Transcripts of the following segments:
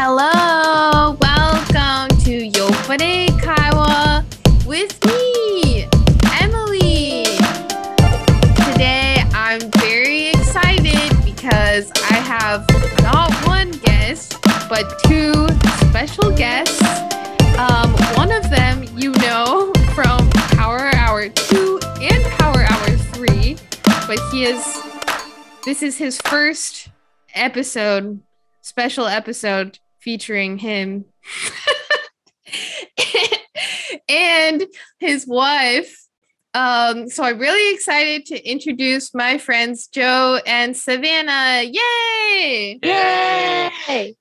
Hello, welcome to Yopare Kaiwa with me, Emmalee. Today I'm very excited because I have not one guest, but two special guests. Um, one of them you know from Power Hour 2 and Power Hour 3, but he is this is his first episode, special episode featuring him and his wife. Um, so I'm really excited to introduce my friends Joe and Savannah. Yay! Yay!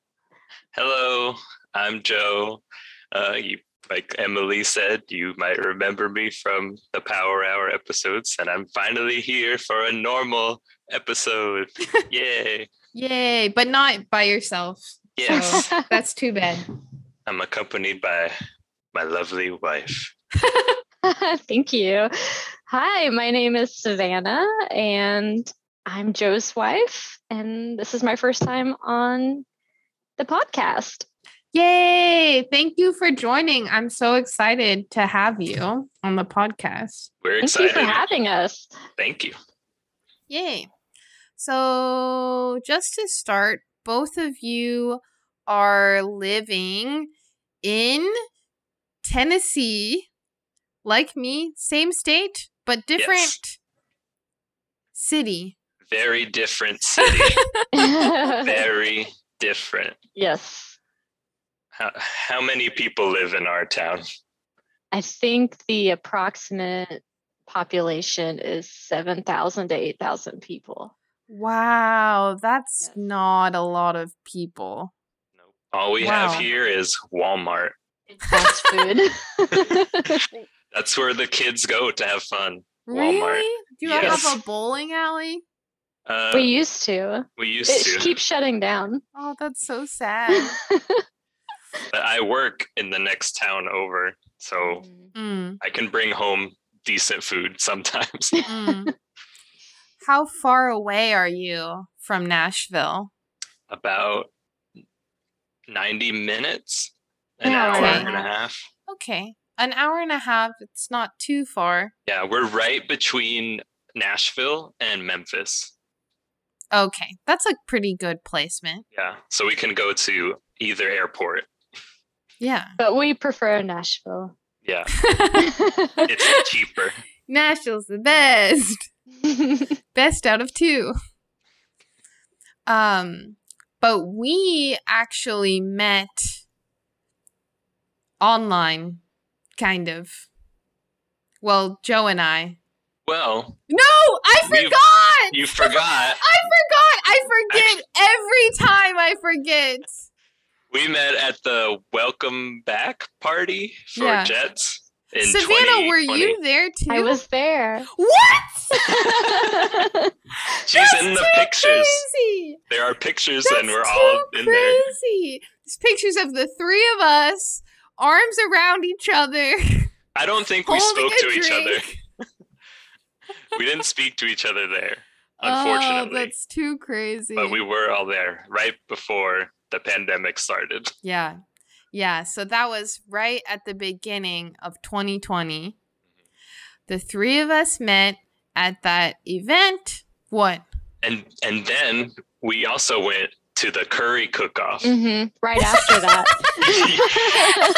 Hello, I'm Joe. Uh, you, like Emmalee said, you might remember me from the Power Hour episodes, and I'm finally here for a normal episode. Yay! Yay! But not by yourself. Yes, So that's too bad. I'm accompanied by my lovely wife. Thank you. Hi, my name is Savannah, and I'm Joe's wife, and this is my first time on the podcast. Yay! Thank you for joining. I'm so excited to have you on the podcast. We're Thank excited. you for having us. Thank you. Yay. So, just to start, both of you are living in Tennessee, like me, same state, but different city. Very different city. Very different. yes. How, how many people live in our town? I think the approximate population is 7,000 to 8,000 people. Wow, that's Yes. not a lot of people. All we Wow. have here is Walmart. Fast food. That's where the kids go to have fun. Walmart. Really? Do you Yes. have a bowling alley? Uh, we used to. we used It to. keeps shutting down. Oh, that's so sad. But I work in the next town over, so Mm, I can bring home decent food sometimes. mm. How far away are you from Nashville? About 90 minutes, an Yeah, hour okay. and a half. Okay. An hour and a half. It's not too far. Yeah, we're right between Nashville and Memphis. Okay. That's a pretty good placement. Yeah, so we can go to either airport. Yeah. But we prefer Nashville. Yeah, it's cheaper. Nashville's the best. Best out of two. Um, but we actually met online, kind of. Well, Joe and I. Well, No, I forgot. you forgot. I forgot. I forget every time. I forget. We met at the welcome back party for Yeah. JETs. In Savannah, were you there too? I was there. What? She's That's in the too pictures. Crazy. There are pictures, That's and we're all in there. crazy. There's pictures of the three of us, arms around each other. I don't think we spoke a to each other. we didn't speak to each other there, Oh, unfortunately. that's too crazy. but we were all there right before the pandemic started. yeah. Yeah, so that was right at the beginning of 2020. The three of us met at that event. What? And and then we also went to the curry cook-off. hmm Right after that.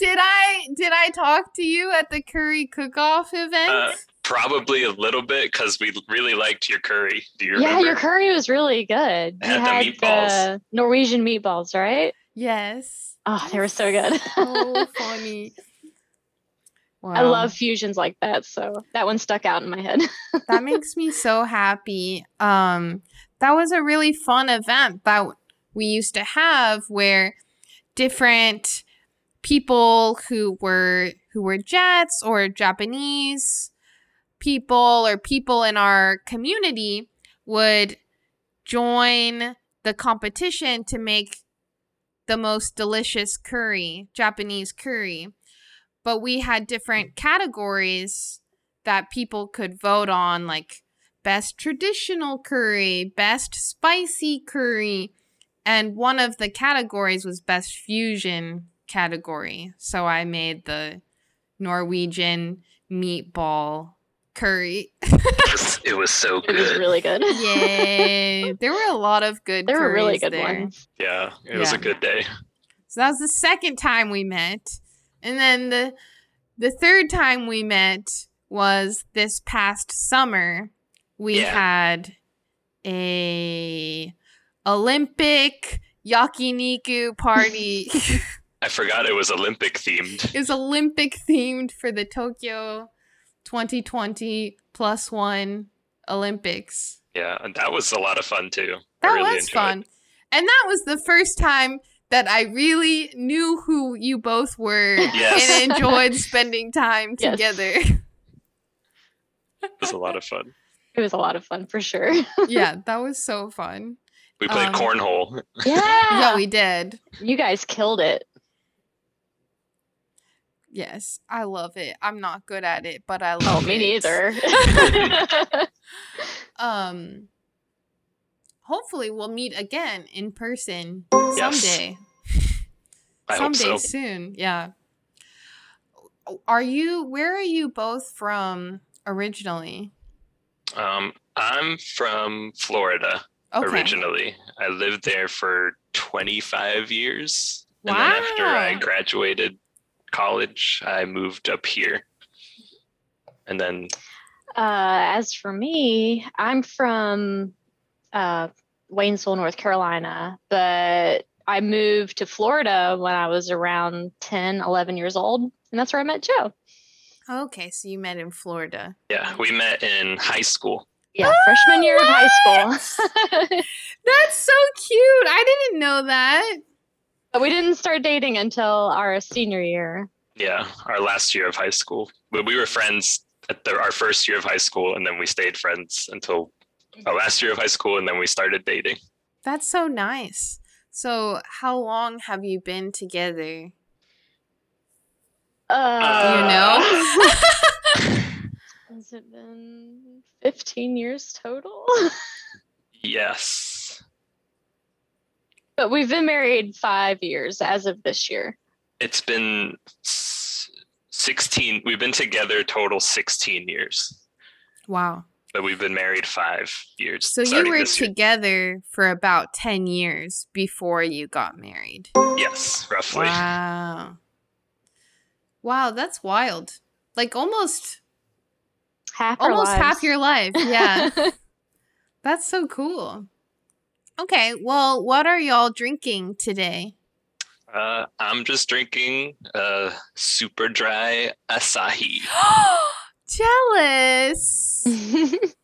did I did I talk to you at the curry cook-off event? Uh, Probably a little bit because we really liked your curry. Do you yeah, remember? your curry was really good. You Had the had meatballs. the Norwegian meatballs, right? Yes. Oh, they were so good. So funny. I love fusions like that, so that one stuck out in my head. that makes me so happy. Um, that was a really fun event that we used to have where different people who were who were JETs or Japanese people or people in our community would join the competition to make the most delicious curry, Japanese curry. But we had different hmm. categories that people could vote on, like best traditional curry, best spicy curry, and one of the categories was best fusion category. So I made the Norwegian meatball curry. It was, it was so It was good. really good. Yay! there were a lot of good. there were really good there. ones. yeah, it was a good day. So that was the second time we met. And then the the third time we met was this past summer. We Yeah. had a Olympic yakiniku party. I forgot it was Olympic themed. it was Olympic themed for the Tokyo 2020 plus 1 Olympics. Yeah, and that was a lot of fun too. That really was enjoyed fun. And that was the first time that I really knew who you both were Yes. and enjoyed spending time Yes. together. It was a lot of fun. It was a lot of fun for sure. yeah, that was so fun. We played Um, cornhole. yeah. Yeah, we did. you guys killed it. Yes, I love it. I'm not good at it, but I love Oh, me it. neither. Um hopefully we'll meet again in person Yes. someday. I hope someday so. soon. Yeah. Are you where are you both from originally? Um, I'm from Florida Okay. originally. I lived there for 25 years. And then after I graduated college, I moved up here. And then, Uh, as for me, I'm from uh, Waynesville, North Carolina, but I moved to Florida when I was around 10, 11 years old. And that's where I met Joe. Okay, so you met in Florida. yeah, we met in high school. Yeah, freshman year of high school. That's so cute. I didn't know that. But we didn't start dating until our senior year. Yeah, our last year of high school. But we were friends at the, our first year of high school, and then we stayed friends until our last year of high school, and then we started dating. That's so nice. So, how long have you been together? Uh, Do you know? Has it been 15 years total? Yes. But we've been married five years as of this year. It's been 16, we've been together total 16 years, wow. but we've been married five years. So, you were this year. together for about 10 years before you got married. Yes, roughly. Wow. Wow, that's wild. Like almost Half our almost half your life. Yeah. that's so cool. Okay, well, what are y'all drinking today? Uh, I'm just drinking uh, super dry Asahi. Jealous.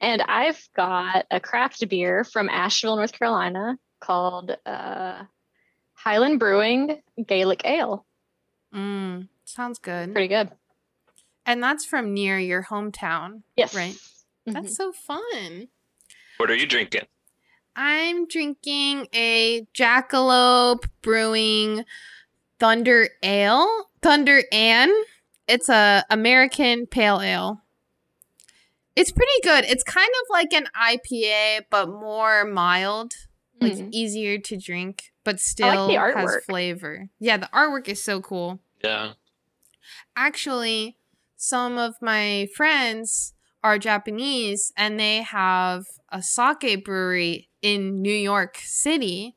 and I've got a craft beer from Asheville, North Carolina called uh, Highland Brewing Gaelic Ale. Mm, sounds good. Pretty good. And that's from near your hometown. Yes. Right. Mhm. That's so fun. What are you drinking? I'm drinking a Jackalope Brewing Thunder Ann. Thunder Ann. It's a American pale ale. It's pretty good. It's kind of like an IPA, but more mild, like Mm. easier to drink, but still like has flavor. Yeah, the artwork is so cool. Yeah. Actually, some of my friends are Japanese and they have a sake brewery in New York City.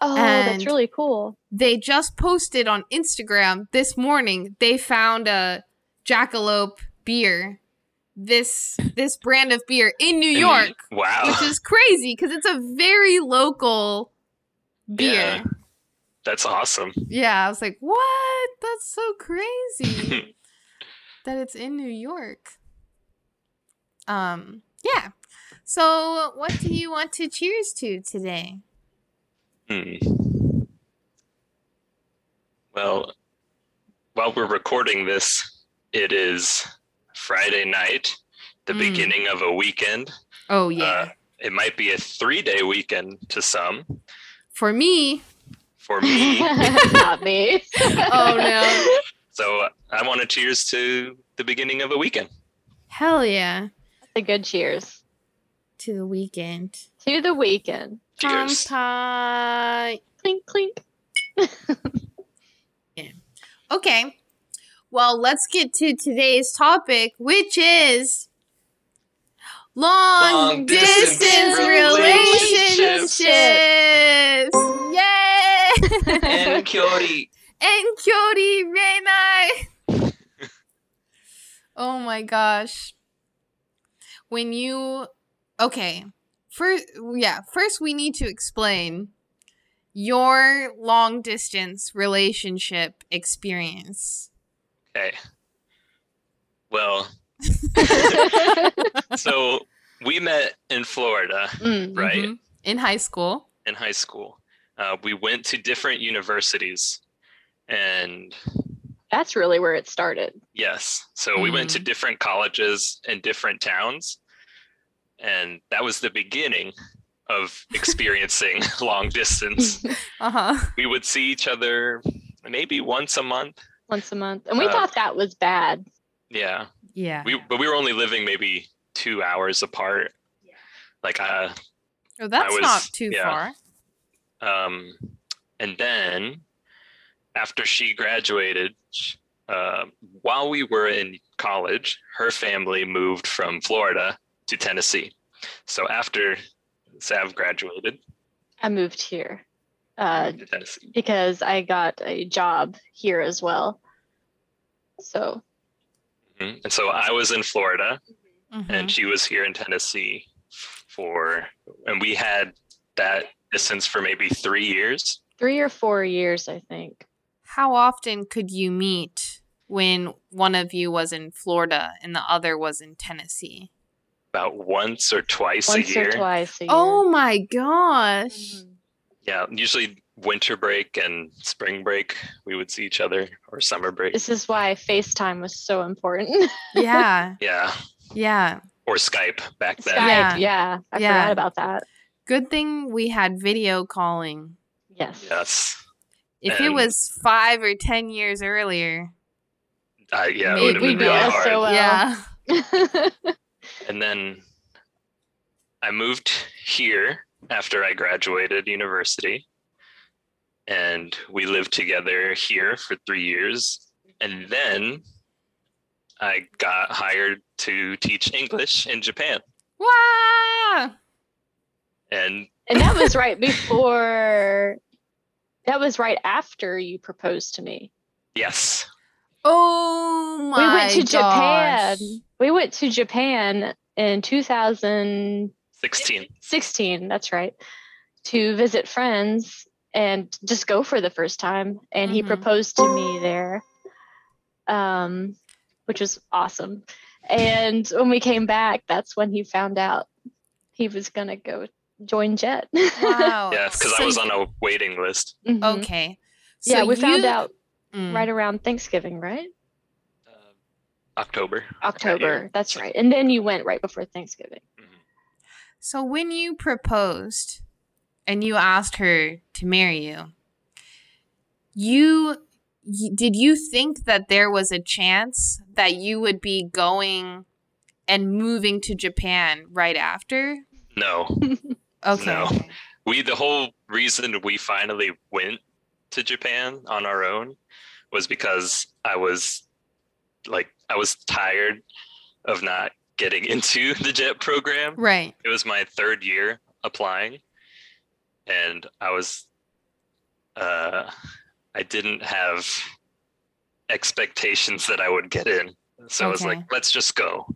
Oh, And- that's really cool. They just posted on Instagram this morning they found a Jackalope beer. This this brand of beer in New In- York, Wow. which is crazy because it's a very local beer. Yeah. That's awesome. Yeah, I was like, "What? That's so crazy." that it's in New York. Um, yeah. So, what do you want to cheers to today? Hmm. Well, while we're recording this, it is Friday night, the Mm. beginning of a weekend. Oh, yeah. Uh, it might be a three day weekend to some. For me, For me, Not me. oh no. so I want to cheers to the beginning of a weekend. Hell yeah. A good cheers To the weekend. to the weekend. Cheers. Pie. clink clink. Okay. Well, let's get to today's topic, which is long, Long distance, distance relationships. relationships. Yay! Enkyori. and Kyori Renai. oh my gosh. When you okay, first yeah, first we need to explain your long distance relationship experience. Okay. Well, so we met in Florida Mm. Right. Mhm. In high school. in high school. Uh, we went to different universities, and That's really where it started. yes, so we went to Mm. different colleges in different towns, and that was the beginning of experiencing long distance. Uh-huh. We would see each other maybe once a month. Once a month. And we Uh, thought that was bad. Yeah, Yeah. we but we were only living maybe two hours apart. Yeah. Like uh, oh, that's was- not too yeah. far. Um, and then after she graduated, uh, while we were in college, her family moved from Florida to Tennessee. So after Sav graduated I moved here uh, to Tennessee, because I got a job here as well. So Mhm. and so I was in Florida, Mhm. and she was here in Tennessee for, and we had that distance for maybe three years. three or four years, I think. How often could you meet when one of you was in Florida and the other was in Tennessee? About once or twice Once a year. Once or twice a year. Oh my gosh. Mhm. Yeah, usually winter break and spring break, we would see each other, or summer break. This is why FaceTime was so important. Yeah. Yeah, Yeah. or Skype back then. Skype, Yeah. yeah. I Yeah. forgot about that. Good thing we had video calling. Yes. Yes. If it was five or 10 years earlier. Uh, yeah, it would have been we really hard. so well. Yeah. And then I moved here after I graduated university. And we lived together here for three years. And then I got hired to teach English in Japan. Wow. And and that was right before that was right after you proposed to me. yes, Oh my we went to Japan. Gosh. We went to Japan in 2016, 16. that's right, to visit friends and just go for the first time. And he Mhm. proposed to me there, um, which was awesome. And when we came back, that's when he found out he was going to go join JET. Wow. Yeah, because So I was on a waiting list. Mhm. Okay. yeah, So we found out Mm. right around Thanksgiving, right? October. October. That's right. And then you went right before Thanksgiving. Mm-hmm. So when you proposed and you asked her to marry you, you did you think that there was a chance that you would be going and moving to Japan right after? No, Okay. No. we the whole reason we finally went to Japan on our own was because I was like I was tired of not getting into the JET program. Right. It was my third year applying and I was uh I didn't have expectations that I would get in. So I was like, let's just go.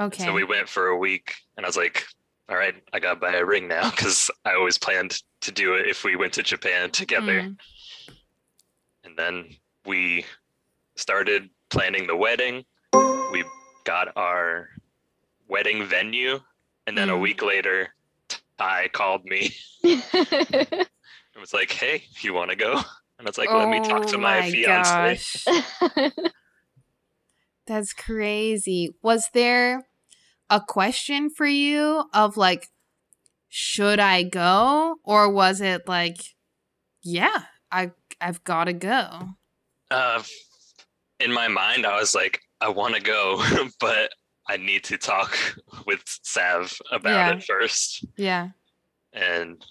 Okay. So we went for a week, and I was like, "All right, I got to buy a ring now because I always planned to do it if we went to Japan together." Mm. And then we started planning the wedding. We got our wedding venue, and then a Mm. week later, Ty called me and was like, "Hey, you want to go?" And I was like, "Let me talk to Oh my, fiance." That's crazy. Was there a question for you of like, should I go? Or was it like, yeah, I I've gotta go. Uh, in my mind, I was like, "I want to go, but I need to talk with Sav about Yeah. it first. Yeah. And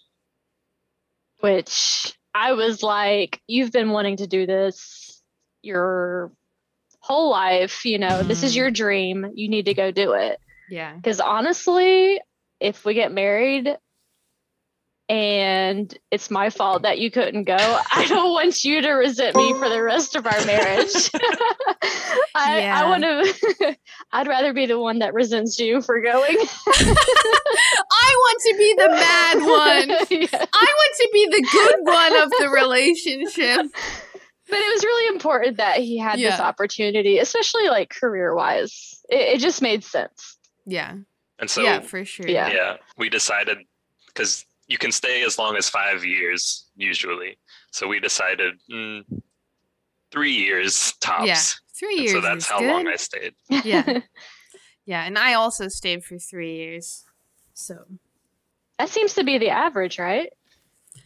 which I was like, you've been wanting to do this your whole life. You know, this is Mhm. your dream. You need to go do it. Yeah. Because honestly, if we get married and it's my fault that you couldn't go, I don't want you to resent me for the rest of our marriage. I, Yeah. I want to, I'd rather be the one that resents you for going. I want to be the mad one. Yeah. I want to be the good one of the relationship. But it was really important that he had this opportunity, especially like career wise. It, it just made sense. Yeah. And so yeah, for sure. Yeah. yeah, we decided because you can stay as long as five years usually. So we decided mm, three years tops. Yeah. Three And years. so that's is how good. long I stayed. Yeah. Yeah, and I also stayed for three years. So that seems to be the average, right?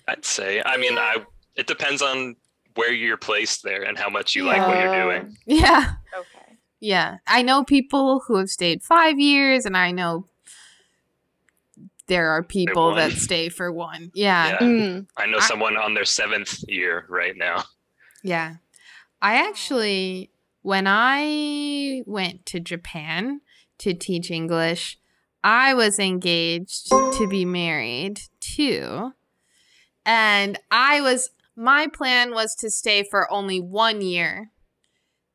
I'd say. I mean, I it depends on where you're placed there and how much you like what you're doing. yeah, Okay. yeah. I know people who have stayed five years, and I know there are people that stay for one. Yeah, Yeah. Mm. I know I- someone on their seventh year right now. yeah. I actually, when I went to Japan to teach English, I was engaged to be married too. And I was, my plan was to stay for only one year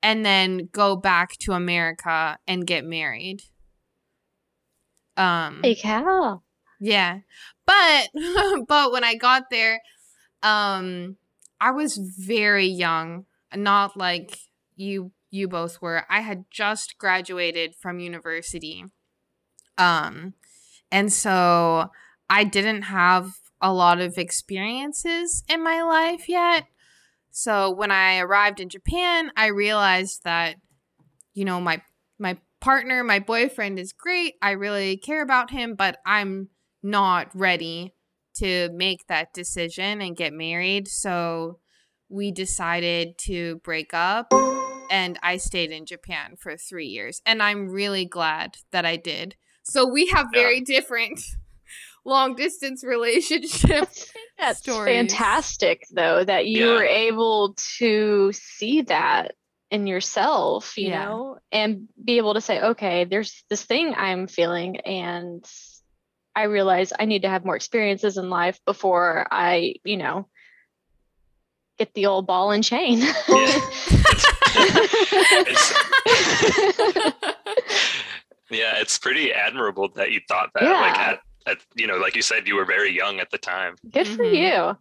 and then go back to America and get married. Um, Hey, cow. Yeah. But but when I got there, um I was very young, not like you you both were. I had just graduated from university. Um and so I didn't have a lot of experiences in my life yet. So when I arrived in Japan, I realized that you know my my partner, my boyfriend is great. I really care about him, but I'm not ready to make that decision and get married. So we decided to break up and I stayed in Japan for 3 years and I'm really glad that I did. So we have Yeah. very different long distance relationships. That's stories. fantastic, though, that you Yeah. were able to see that in yourself, you Yeah. know, and be able to say, okay, there's this thing I'm feeling, and I realize I need to have more experiences in life before I, you know, get the old ball and chain. Yeah, it's pretty admirable that you thought that. Like at, at you know, like you said, you were very young at the time. Good for Mhm. you.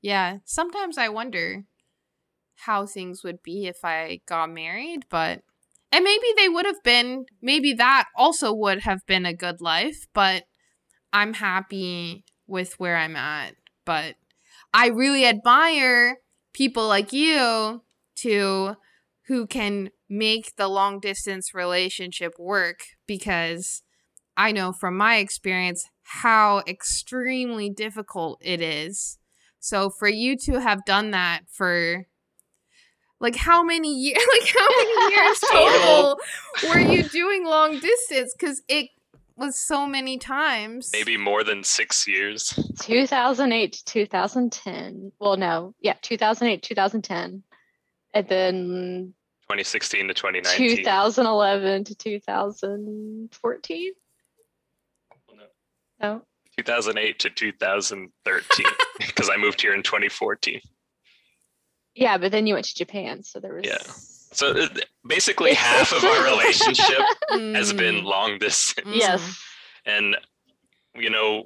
Yeah, sometimes I wonder how things would be if I got married, but and maybe they would have been maybe that also would have been a good life, but I'm happy with where I'm at. But I really admire people like you to who can make the long distance relationship work because I know from my experience how extremely difficult it is. So for you to have done that for like how many years like how many years total were you doing long distance cuz it was so many times. Maybe more than six years. 2008 to 2010. Well, no, yeah, 2008, 2010. And then 2016 to 2019. 2011 to 2014. No. 2008 to 2013 because I moved here in 2014. Yeah, but then you went to Japan, so there was. Yeah. So uh, basically, half of our relationship has Mm, been long distance. mm. Yes. And, you know,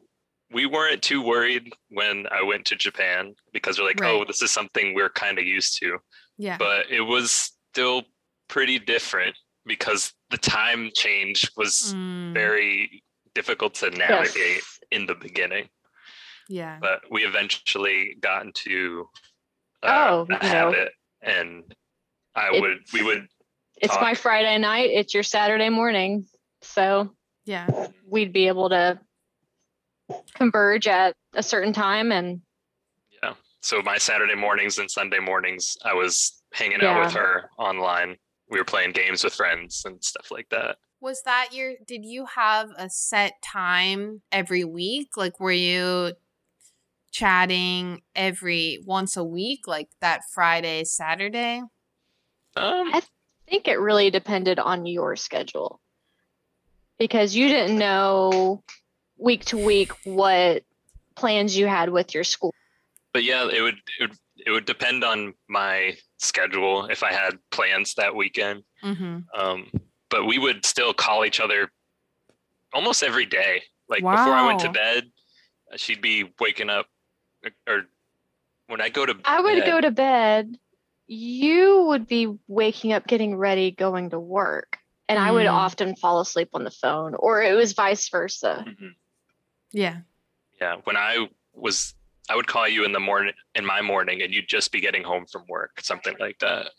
we weren't too worried when I went to Japan because we're like, oh, this is something we're kind of used to. Yeah. But it was still pretty different because the time change was Mm, very difficult to navigate Yes. in the beginning. yeah. But we eventually got into uh, Oh, a you know. habit, and I It- would we would It's my. Friday night. It's your Saturday morning. So Yeah. we'd be able to converge at a certain time and yeah. So my Saturday mornings and Sunday mornings, I was hanging out with her online. We were playing games with friends and stuff like that. Was that your did you have a set time every week? Like were you chatting every once a week, like that Friday, Saturday? Um, I think it really depended on your schedule because you didn't know week to week what plans you had with your school. but yeah, it would, it would it would depend on my schedule if I had plans that weekend. Mm-hmm. Um, but we would still call each other almost every day. Like before I went to bed, she'd be waking up, or when I go to I would bed, go to bed. You would be waking up, getting ready, going to work. And I would Mm. often fall asleep on the phone, or it was vice versa. Mhm. Yeah. Yeah, when I was, I would call you in the morning, in my morning, and you'd just be getting home from work, something like that.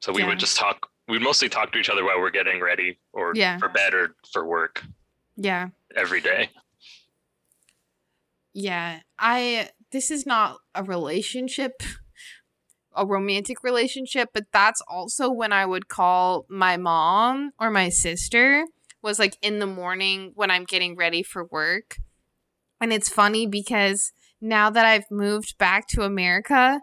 So we Yeah. would just talk. We'd mostly talk to each other while we're getting ready, or Yeah. for bed, or for work Yeah. every day. Yeah. I this is not a relationship, a romantic relationship, but that's also when I would call my mom or my sister was like in the morning when I'm getting ready for work. And it's funny because now that I've moved back to America,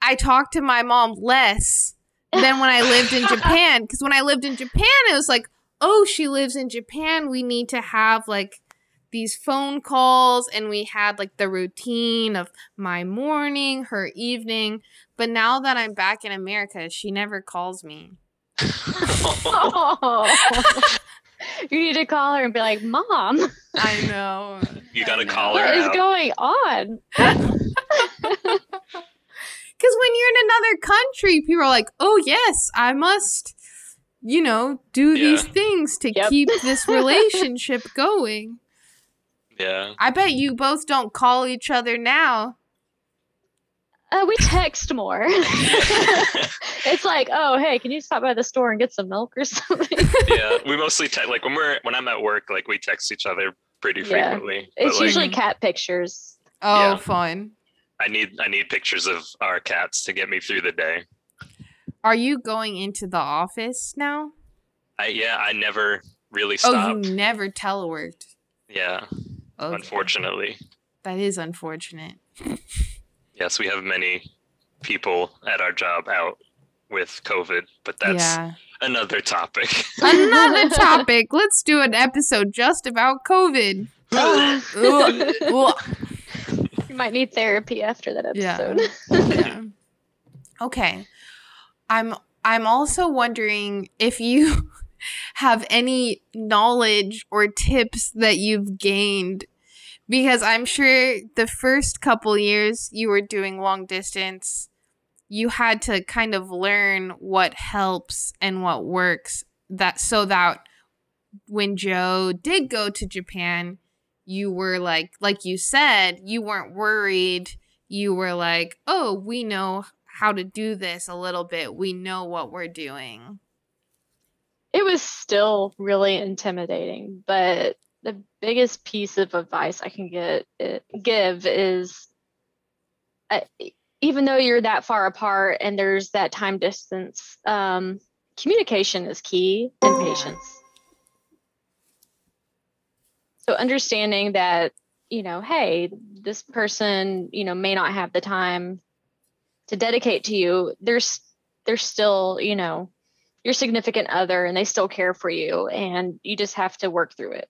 I talk to my mom less than when I lived in Japan. Because when I lived in Japan, it was like, oh, she lives in Japan. We need to have like these phone calls, and we had like the routine of my morning, her evening. But now that I'm back in America, she never calls me. oh. you need to call her and be like, Mom, I know. you got to call her what is out. going on? Because when you're in another country, people are like, oh, yes, I must, you know, do these things to Yep. keep this relationship going. Yeah. I bet you both don't call each other now. Uh, we text more. it's like, oh, hey, can you stop by the store and get some milk or something? yeah, we mostly te- like when we're when I'm at work, like we text each other pretty Yeah. frequently. it's but like, usually cat pictures. Oh, Yeah. fun. I need I need pictures of our cats to get me through the day. Are you going into the office now? I yeah, I never really stopped. Oh, you never teleworked. yeah, Okay. unfortunately. That is unfortunate. Yes, we have many people at our job out with COVID, but that's yeah. another topic. Another topic. Let's do an episode just about COVID. Ugh. Ugh. you might need therapy after that Yeah. episode. Yeah. Okay. I'm I'm also wondering if you have any knowledge or tips that you've gained? Because I'm sure the first couple years you were doing long distance you had to kind of learn what helps and what works that so that when Joe did go to Japan you were like like you said you weren't worried. You were like oh we know how to do this a little bit. We know what we're doing it was still really intimidating, but the biggest piece of advice I can get give is uh, even though you're that far apart and there's that time distance, um, communication is key and patience. So understanding that, you know, hey, this person, you know, may not have the time to dedicate to you. There's there's still, you know, your significant other and they still care for you and you just have to work through it.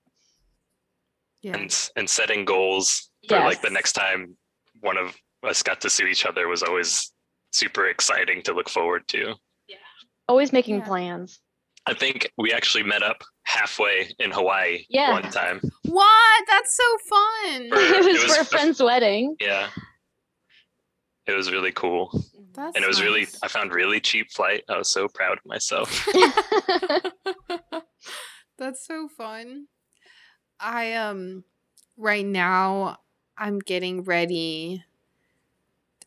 yeah and and setting goals for like the next time one of us got to see each other was always super exciting to look forward to. Yeah. Always making Yeah. plans. I think we actually met up halfway in Hawaii Yeah. one time. what that's so fun For- it was it was for a a- friend's wedding. Yeah. It was really cool. That's And it was really. I found really cheap flight. I was so proud of myself. That's so fun. I um right now I'm getting ready.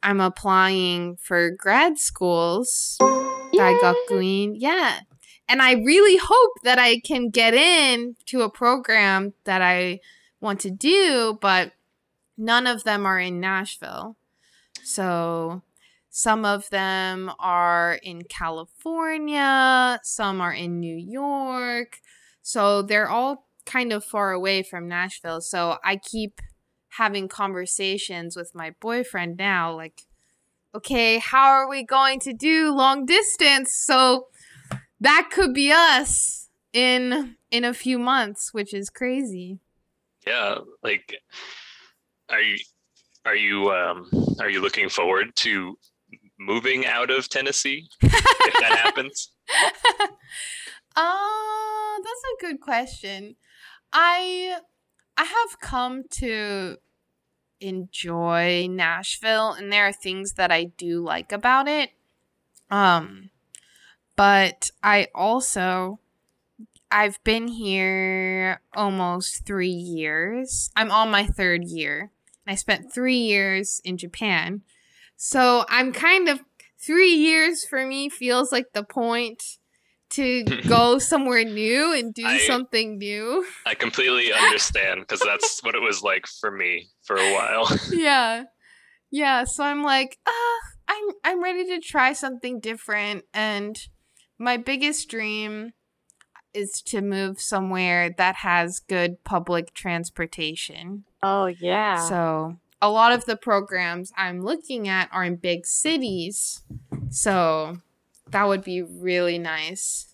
I'm applying for grad schools. Yay. Daigakuin. Yeah. And I really hope that I can get in to a program that I want to do, but none of them are in Nashville. So some of them are in California, some are in New York. So they're all kind of far away from Nashville. So I keep having conversations with my boyfriend now like okay, how are we going to do long distance? So that could be us in in a few months, which is crazy. Yeah, like are you are you um are you looking forward to moving out of Tennessee if that happens? uh that's a good question. I I have come to enjoy Nashville and there are things that I do like about it. Um but I also I've been here almost 3 years. I'm on my 3rd year. I spent 3 years in Japan. So I'm kind of 3 years for me feels like the point to go somewhere new and do I- something new. I completely understand because that's what it was like for me for a while. yeah yeah so i'm like uh i'm i'm ready to try something different and my biggest dream is to move somewhere that has good public transportation Oh yeah. so a lot of the programs i'm looking at are in big cities so that would be really nice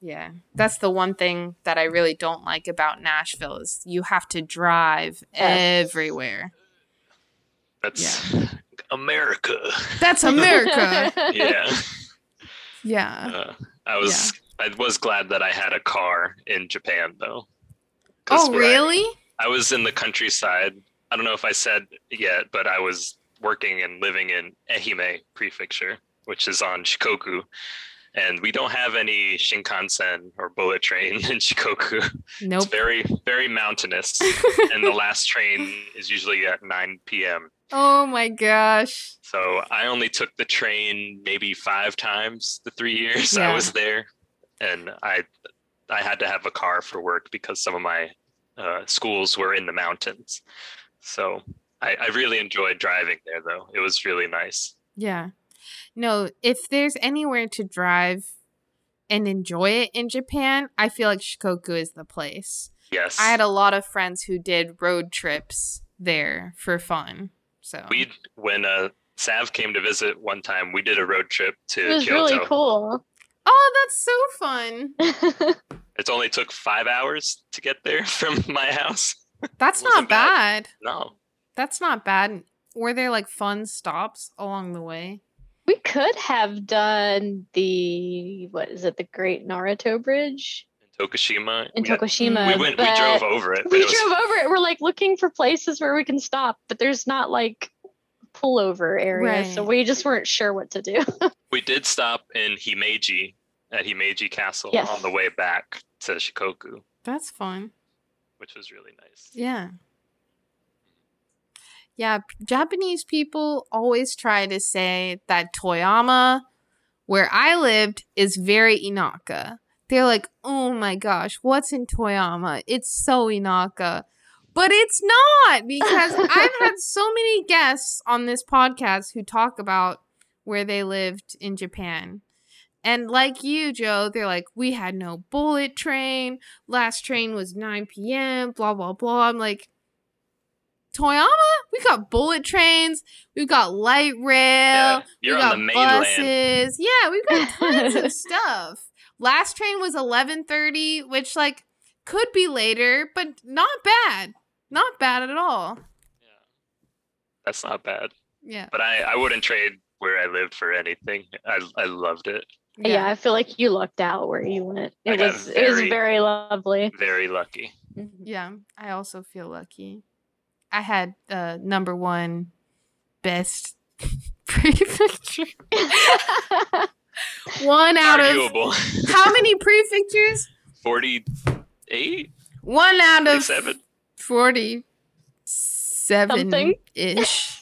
yeah that's the one thing that i really don't like about nashville is you have to drive Yes. everywhere That's America. That's America. Yeah. yeah. Uh, I was I was glad that I had a car in Japan though. Oh, where I- really? I was in the countryside. I don't know if I said yet, but I was working and living in Ehime Prefecture, which is on Shikoku. And we don't have any Shinkansen or bullet train in Shikoku. It's Nope. very, very mountainous. and the last train is usually at 9 p.m. oh my gosh. So I only took the train maybe five times the three years Yeah. I was there. And I I had to have a car for work because some of my uh, schools were in the mountains. So I, I really enjoyed driving there though. It was really nice. Yeah. No, if there's anywhere to drive and enjoy it in Japan, I feel like Shikoku is the place. Yes. I had a lot of friends who did road trips there for fun. So we when uh Sav came to visit one time, we did a road trip to it was Kyoto. really cool. Oh, that's so fun. It only took five hours to get there from my house. That's Wasn't not bad. No. That's not bad. Were there like fun stops along the way? we could have done the what is it? The Great Naruto Bridge In Tokushima. in we had- Tokushima. we went we drove over it. We it was drove over it. We're like looking for places where we can stop, but there's not like pullover area, so we just weren't sure what to do. We did stop in Himeji at Himeji Castle Yes. on the way back to Shikoku, That's fun. Which was really nice. Yeah. Yeah, Japanese people always try to say that Toyama, where I lived, is very Inaka. They're like, oh my gosh, what's in Toyama? It's so Inaka. But it's not because I've had so many guests on this podcast who talk about where they lived in Japan. And like you, Joe, they're like, we had no bullet train. Last train was 9 p.m., blah, blah, blah. I'm like, Toyama? We got bullet trains. We've got light rail. Yeah, you're we on got buses. Yeah, we've got tons of stuff. Last train was 11:30, which like could be later, but not bad. Not bad at all. Yeah. That's not bad. Yeah. But I, I wouldn't trade where I lived for anything. I, I loved it. Yeah. I feel like you lucked out where you went. It got was it was very- very lovely. Very lucky. Yeah, I also feel lucky. I had uh number 1 best prefecture. One out of how many prefectures? 48? One out of 47? Forty-seven ish.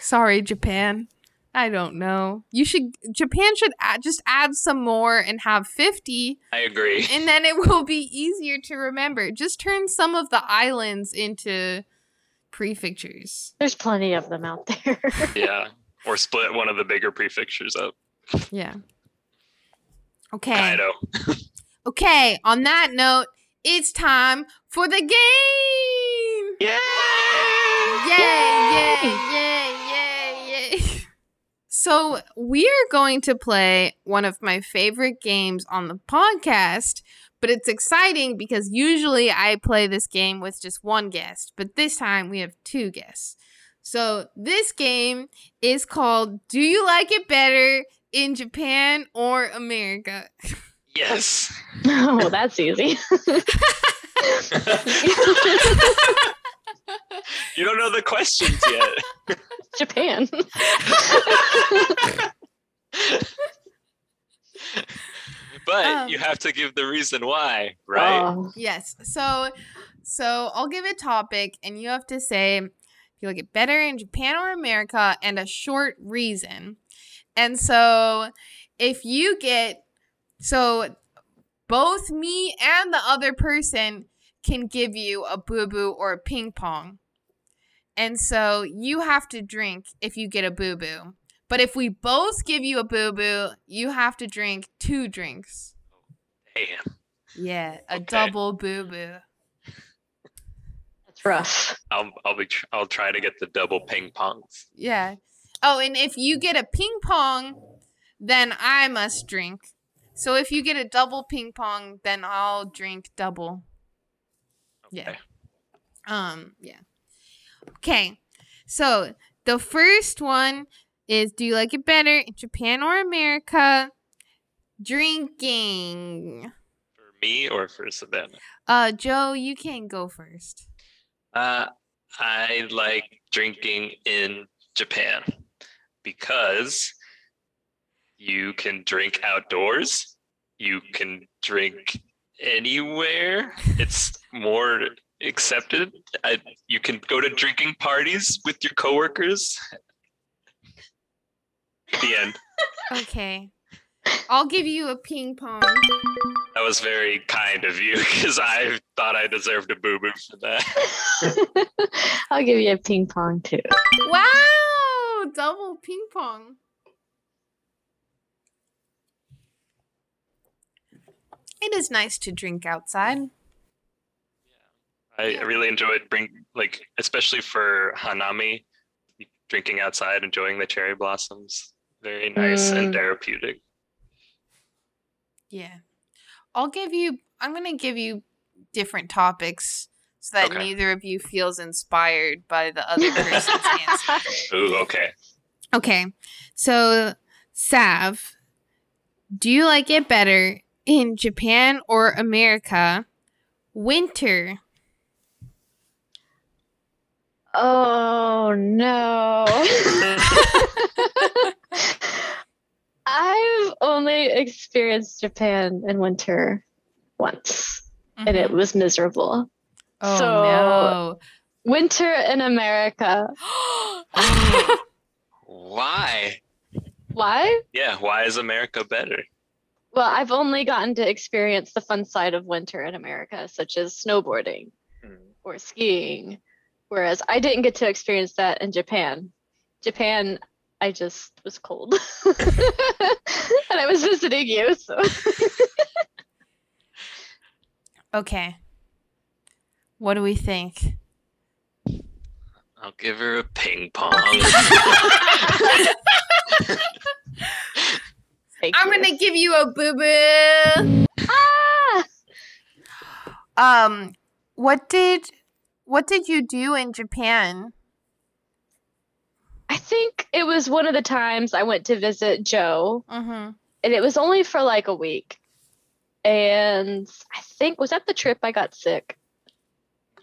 Sorry, Japan. I don't know. You should Japan should add, just add some more and have 50 I agree. and then it will be easier to remember. Just turn some of the islands into prefectures. There's plenty of them out there. yeah. Or split one of the bigger prefectures up. Yeah. Okay. Kaido. Okay, on that note, it's time for the game. Yeah. Yay, yay, yay, yay, yay. So, we are going to play one of my favorite games on the podcast, but it's exciting because usually I play this game with just one guest, but this time we have two guests. So, this game is called Do You Like It Better in Japan or America? Yes. Oh, that's easy. You don't know the questions yet. Japan. but Um. you have to give the reason why, right? Oh, Yes. So so I'll give a topic and you have to say if you like it better in Japan or America and a short reason. And so if you get so both me and the other person can give you a boo boo or a ping pong. And so you have to drink if you get a boo boo. But if we both give you a boo boo, you have to drink two drinks. Damn. Yeah, a Okay. double boo boo. that's rough. I'll I'll be tr- I'll try to get the double ping pongs. Yeah. Oh, and if you get a ping pong, then I must drink. So if you get a double ping pong, then I'll drink double. Yeah. Okay. Um, yeah. Okay. So the first one is do you like it better in Japan or America? Drinking. For me or for Savannah? Uh Joe, you can go first. Uh, I like drinking in Japan because you can drink outdoors. You can drink anywhere. It's more accepted. I, you can go to drinking parties with your coworkers. The end. Okay. I'll give you a ping pong. That was very kind of you because I thought I deserved a boo boo for that. I'll give you a ping pong too. Wow! Double ping pong. It is nice to drink outside. I really enjoyed bring like especially for Hanami, drinking outside, enjoying the cherry blossoms. Very nice and Mm. therapeutic. Yeah. I'll give you I'm going to give you different topics so that Okay. neither of you feels inspired by the other person's answer. Ooh, okay. Okay. So, Sav, do you like it better in Japan or America? Winter. Oh no. I've only experienced Japan in winter once, and it mm-hmm. was miserable. Oh So- Winter in America. Why? Why? Yeah, why is America better? Well, I've only gotten to experience the fun side of winter in America, such as snowboarding mm-hmm. or skiing, whereas I didn't get to experience that in Japan. Japan, I just was cold. and I was visiting you, so okay. What do we think? I'll give her a ping pong. thank I'm you. going to give you a boo boo. Ah! Um what did what did you do in Japan? I think it was one of the times I went to visit Joe, Mhm. and it was only for like a week. And I think was that the trip I got sick.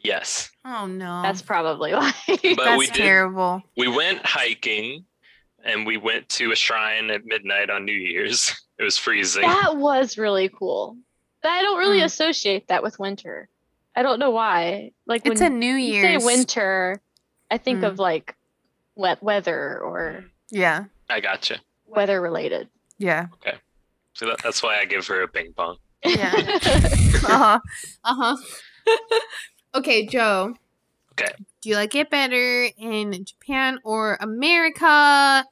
yes. Oh no. That's probably why. But That's we did terrible. we went hiking and we went to a shrine at midnight on New Year's. It was freezing. that was really cool. But I don't really Mm. associate that with winter. I don't know why. Like It's a when New you Year's. say winter, I think Mm. of like wet weather or Yeah. I gotcha. weather related. Yeah. Okay. So that, that's why I give her a ping pong. Yeah. uh-huh. Uh-huh. okay, Joe. Okay. Do you like it better in Japan or America?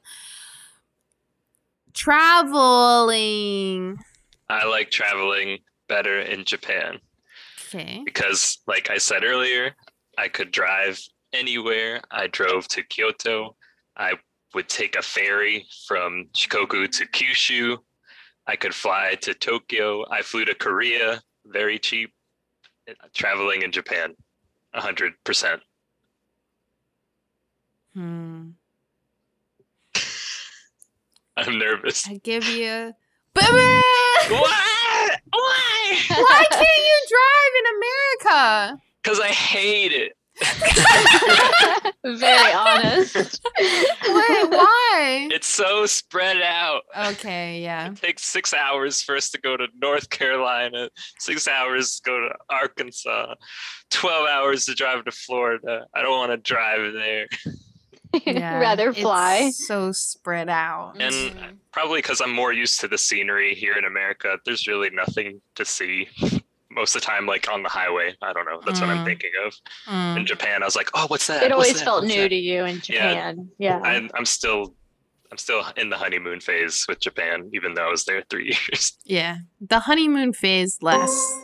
Traveling. I like traveling better in Japan Okay. because, like I said earlier, I could drive anywhere. I drove to Kyoto. I would take a ferry from Shikoku to Kyushu. I could fly to Tokyo. I flew to Korea, very cheap. Traveling in Japan, 100%. Hmm. I'm nervous. I give you. Baby! What? Why? Why can't you drive in America? Because I hate it. Very honest. Wait, why? It's so spread out. Okay, yeah. It takes six hours for us to go to North Carolina, six hours to go to Arkansas, 12 hours to drive to Florida. I don't want to drive there. yeah. Rather it's fly. so spread out. And Mhm. probably because I'm more used to the scenery here in America, there's really nothing to see most of the time, like on the highway. I don't know. That's what I'm Mm. thinking of. Mm. In Japan, I was like, oh, what's that? It What's always that? felt What's new that?" to you in Japan. Yeah. I'm, I'm still. I'm still in the honeymoon phase with Japan, even though I was there three years. Yeah. The honeymoon phase lasts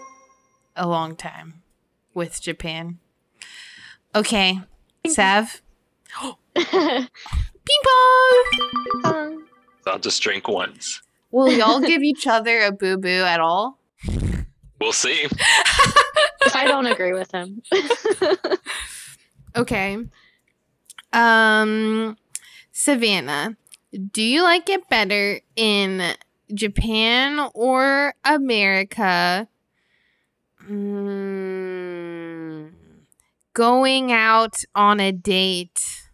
a long time with Japan. Okay. Sav. Ping pong! So I'll just drink once. Will y'all give each other a boo boo at all? We'll see. I don't agree with him. Okay. Um Savannah, do you like it better in Japan or America? Mm, going out on a date.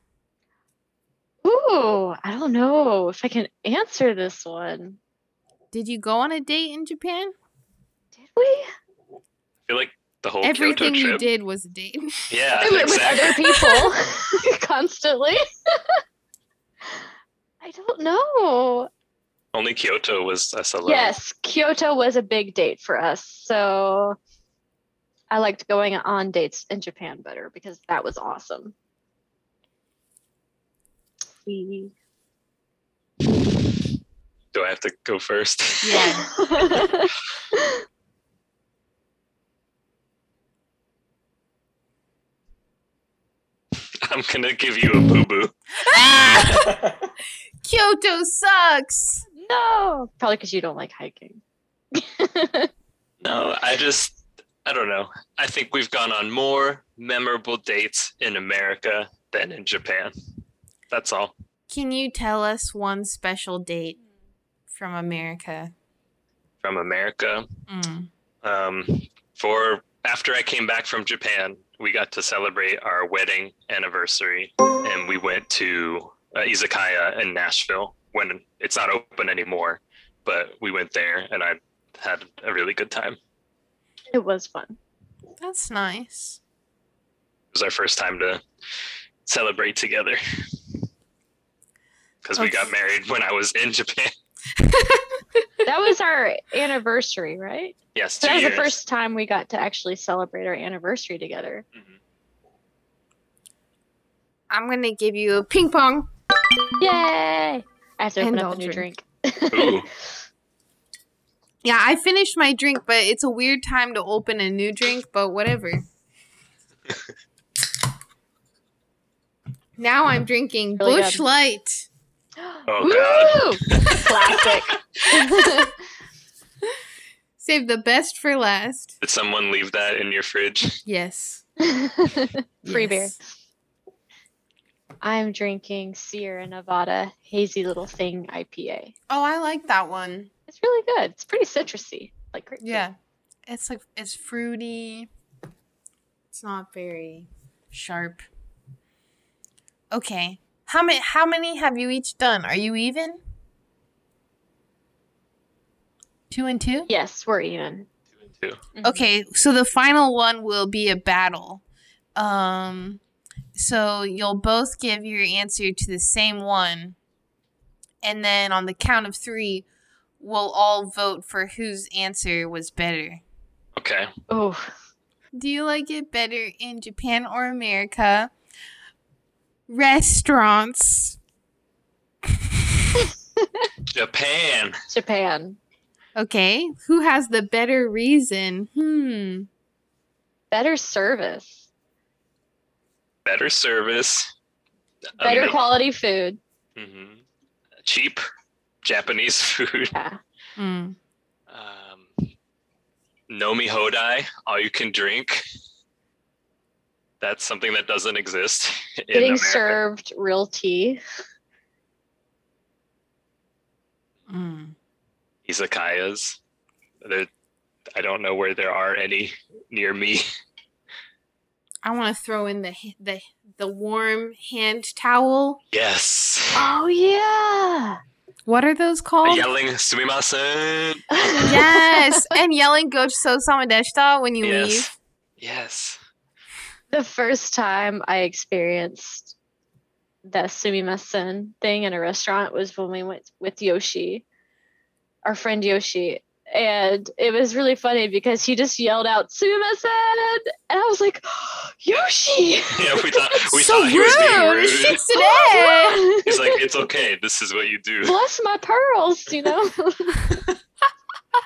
Ooh, I don't know if I can answer this one. Did you go on a date in Japan? Did we? I feel like the whole Everything Kyoto you did was a date. Yeah, I went with exactly. other people constantly. I don't know. Only Kyoto was us alone. Yes, Kyoto was a big date for us. So I liked going on dates in Japan better because that was awesome. We- Do I have to go first? Yeah. I'm gonna give you a boo boo. Kyoto sucks. no, probably because you don't like hiking. No, I just I don't know. I think we've gone on more memorable dates in America than in Japan. That's all. Can you tell us one special date from America? From America. Mm. Um, for after I came back from Japan, we got to celebrate our wedding anniversary, and we went to uh, izakaya in Nashville when it's not open anymore. But we went there, and I had a really good time. It it was fun. That's nice. It was our first time to celebrate together because we got married when I was in Japan. That was our anniversary, right? Yes, So two that was years. the first time we got to actually celebrate our anniversary together. Mhm. I'm gonna give you a ping pong. Yay! I have to open And up I'll a new drink. drink. Yeah, I finished my drink, but it's a weird time to open a new drink, but whatever. now I'm drinking Really Busch good. Light. Oh god. Woo! Classic. Save the best for last. Did someone leave that in your fridge? Yes. Free beer. I'm drinking Sierra Nevada Hazy Little Thing IPA. Oh, I like that one. It's really good. It's pretty citrusy, like grapefruit. Yeah. It's like it's fruity. It's not very sharp. Okay. How many how many have you each done? Are you even? Two and two? Yes, we're even. Two and two. Mhm. Okay, so the final one will be a battle. Um so you'll both give your answer to the same one. And then on the count of 3, we'll all vote for whose answer was better. Okay. Oh, Do you like it better in Japan or America? Restaurants. Japan. Japan. Okay, who has the better reason? Hmm. Better service. better service, Better ama- quality food. Mm-hmm. cheap Japanese food. Yeah. Mm. Um, Nomi Hodai, all you can drink. That's something that doesn't exist in Getting America. served real tea. Mm. Izakayas. There, I don't know where there are any near me. I want to throw in the the the warm hand towel. Yes. Oh yeah. What are those called? Yelling sumimasen. yes, and yelling "Gochiso samadeshita" when you Yes. leave. Yes. The first time I experienced that sumimasen thing in a restaurant was when we went with Yoshi, our friend Yoshi. And it was really funny because he just yelled out sumimasen and I was like, Yoshi! Yeah, we thought we so thought he was being rude. rude. He's like, it's okay. This is what you do. Bless my pearls, you know?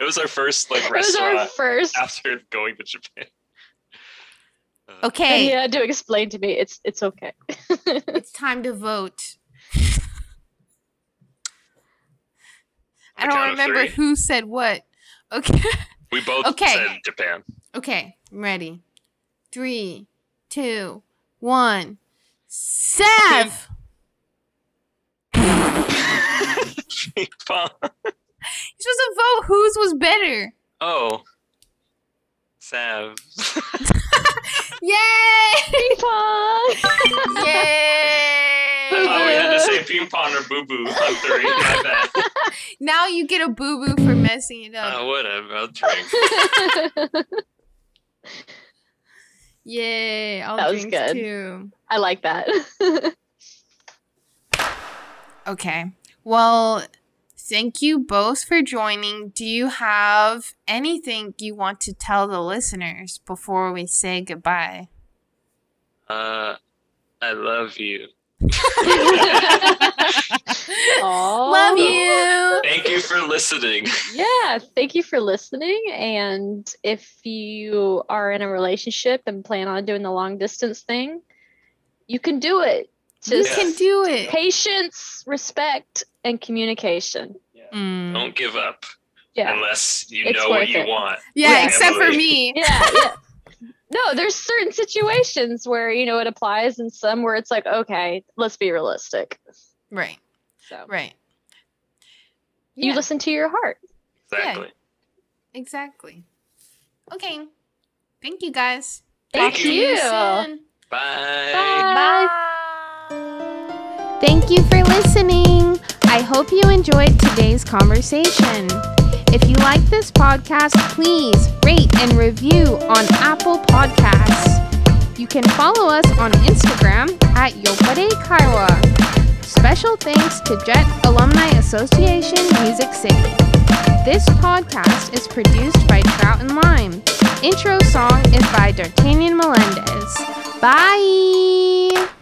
It was our first like restaurant. it was our first. after going to Japan. Uh, And he Okay, had to explain to me it's it's okay. it's time to vote. I don't remember three. who said what. Okay. We both Okay. said Japan. Okay, I'm ready. Three, two, one. Sev! Ping pong. You're supposed to vote whose was better. Oh. Sav. Yay! Ping pong! Yay! I thought we had to say ping pong or boo boo on three. My bad. Now you get a boo boo for messing it up. Uh, whatever. I'll drink. Yay! I'll That was drink good. too. I like that. Okay. Well, thank you both for joining. Do you have anything you want to tell the listeners before we say goodbye? Uh, I love you. Love you. Thank you for listening. Yeah, thank you for listening. And if you are in a relationship and plan on doing the long distance thing, you can do it. You Just can do it. patience, respect, and communication. Mm. Don't give up Yeah. unless you It's know what worth you it. want. Yeah, Yeah, except for me. Yeah, yeah. No, there's certain situations where, you know, it applies and some where it's like, okay, let's be realistic. Right, So right. you Yeah, listen to your heart. Exactly. exactly. Okay. Thank you guys. Thank Thank See you. soon. Bye. Bye. Thank you for listening. I hope you enjoyed today's conversation. If you like this podcast, please rate and review on Apple Podcasts. You can follow us on Instagram at Yopparei Kaiwa. Special thanks to JET Alumni Association Music City. This podcast is produced by Trout and Lime. Intro song is by D'Artagnan Melendez. Bye!